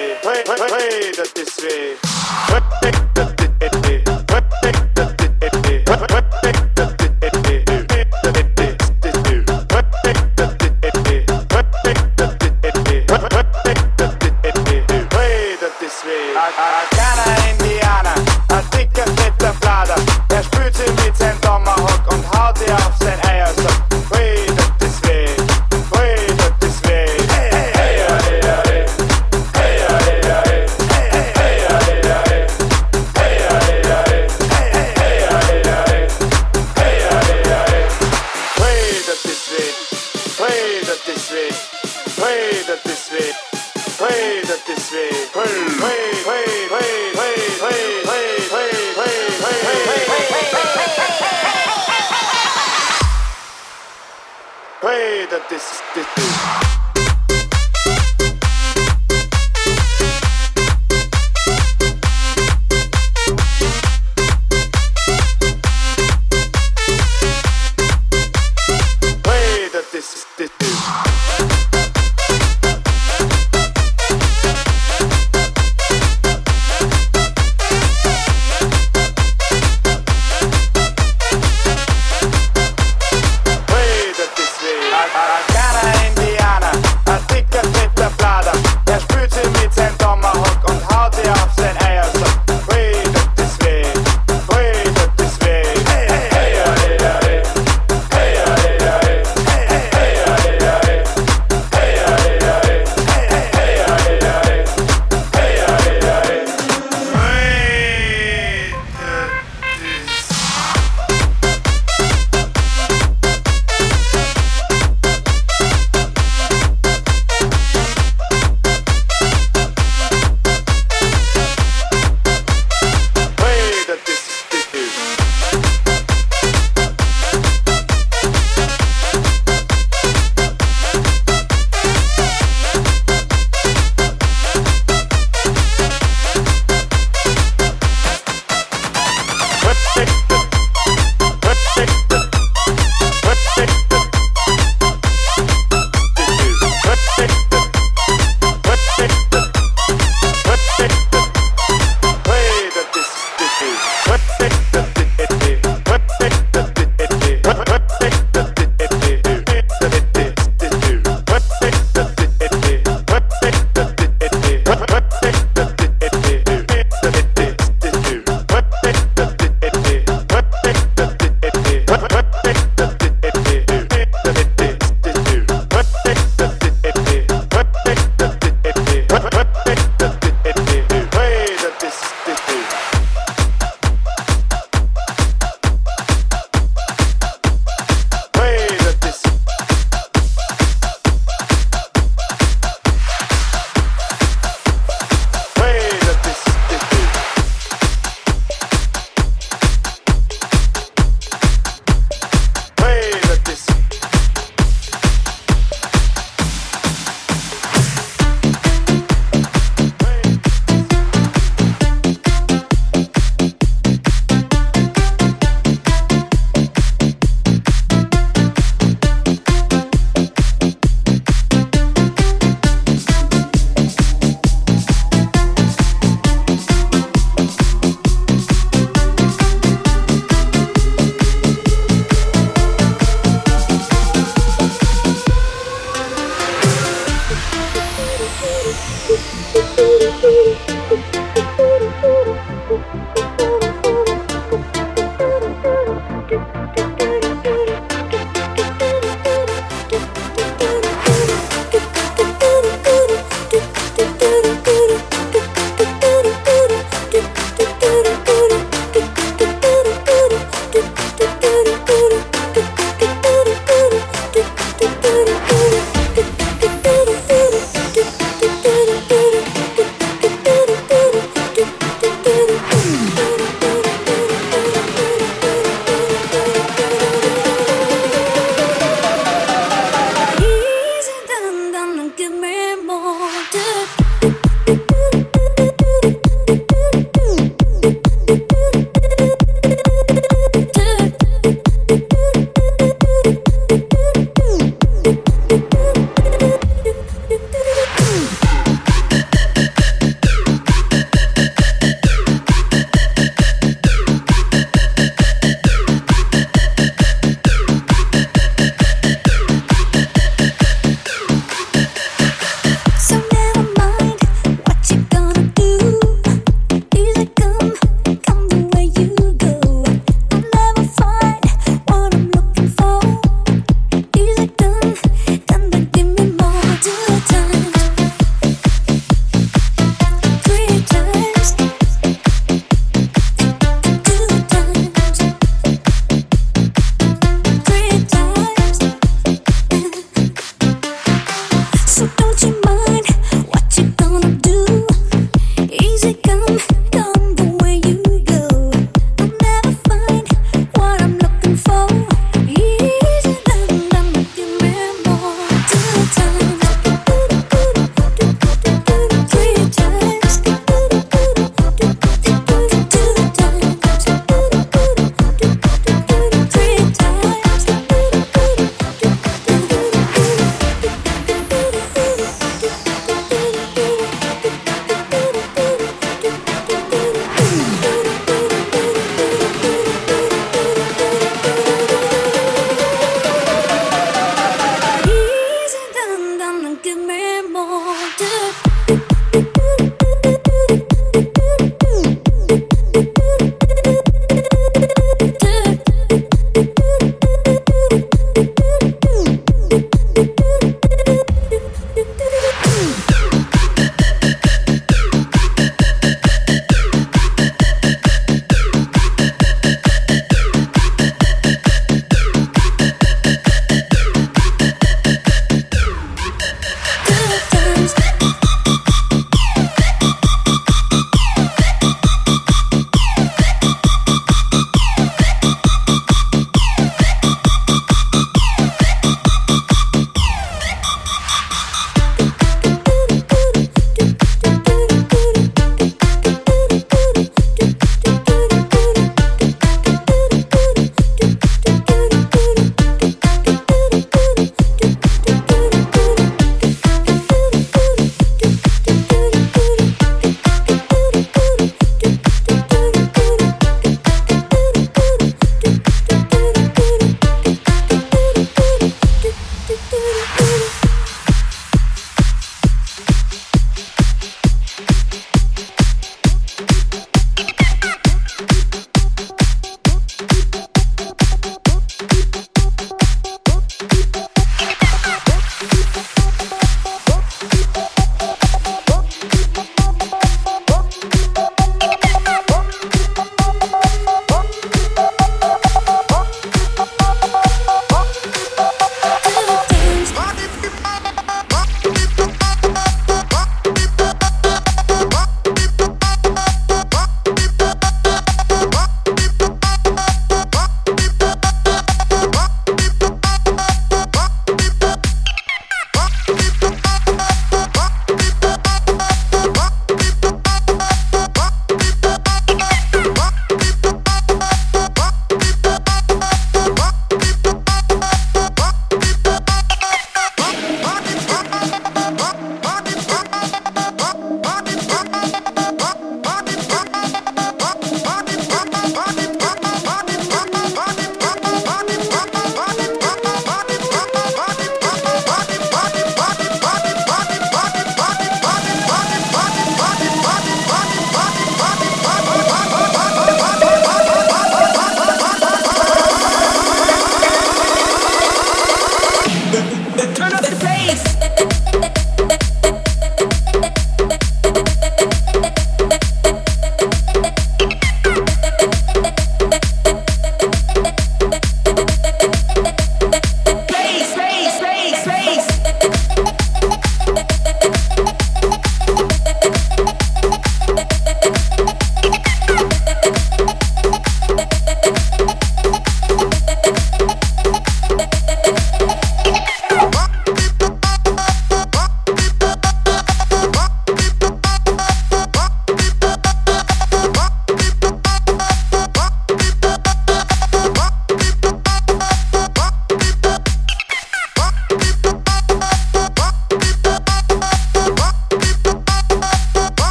way, way, way, way that this way. That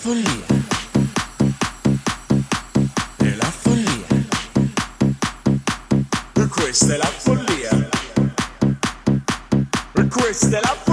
follia. È la follia. Questa è la follia. Questa è la follia.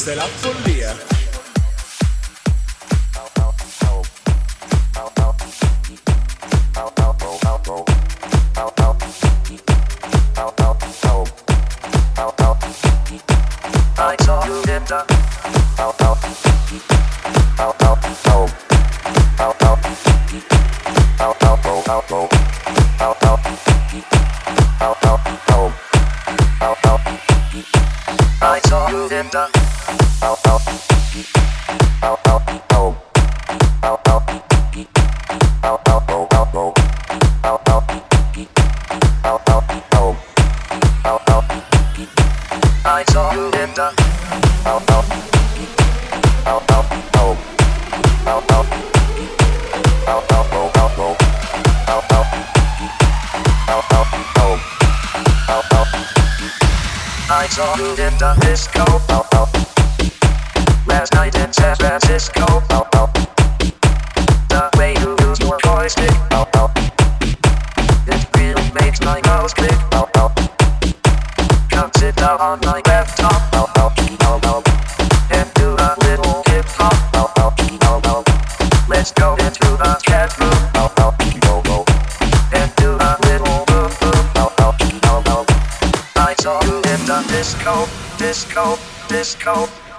questa è la follia. I saw you in the I saw you in the disco.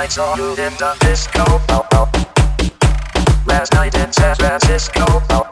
I saw you in the disco. Last night in San Francisco.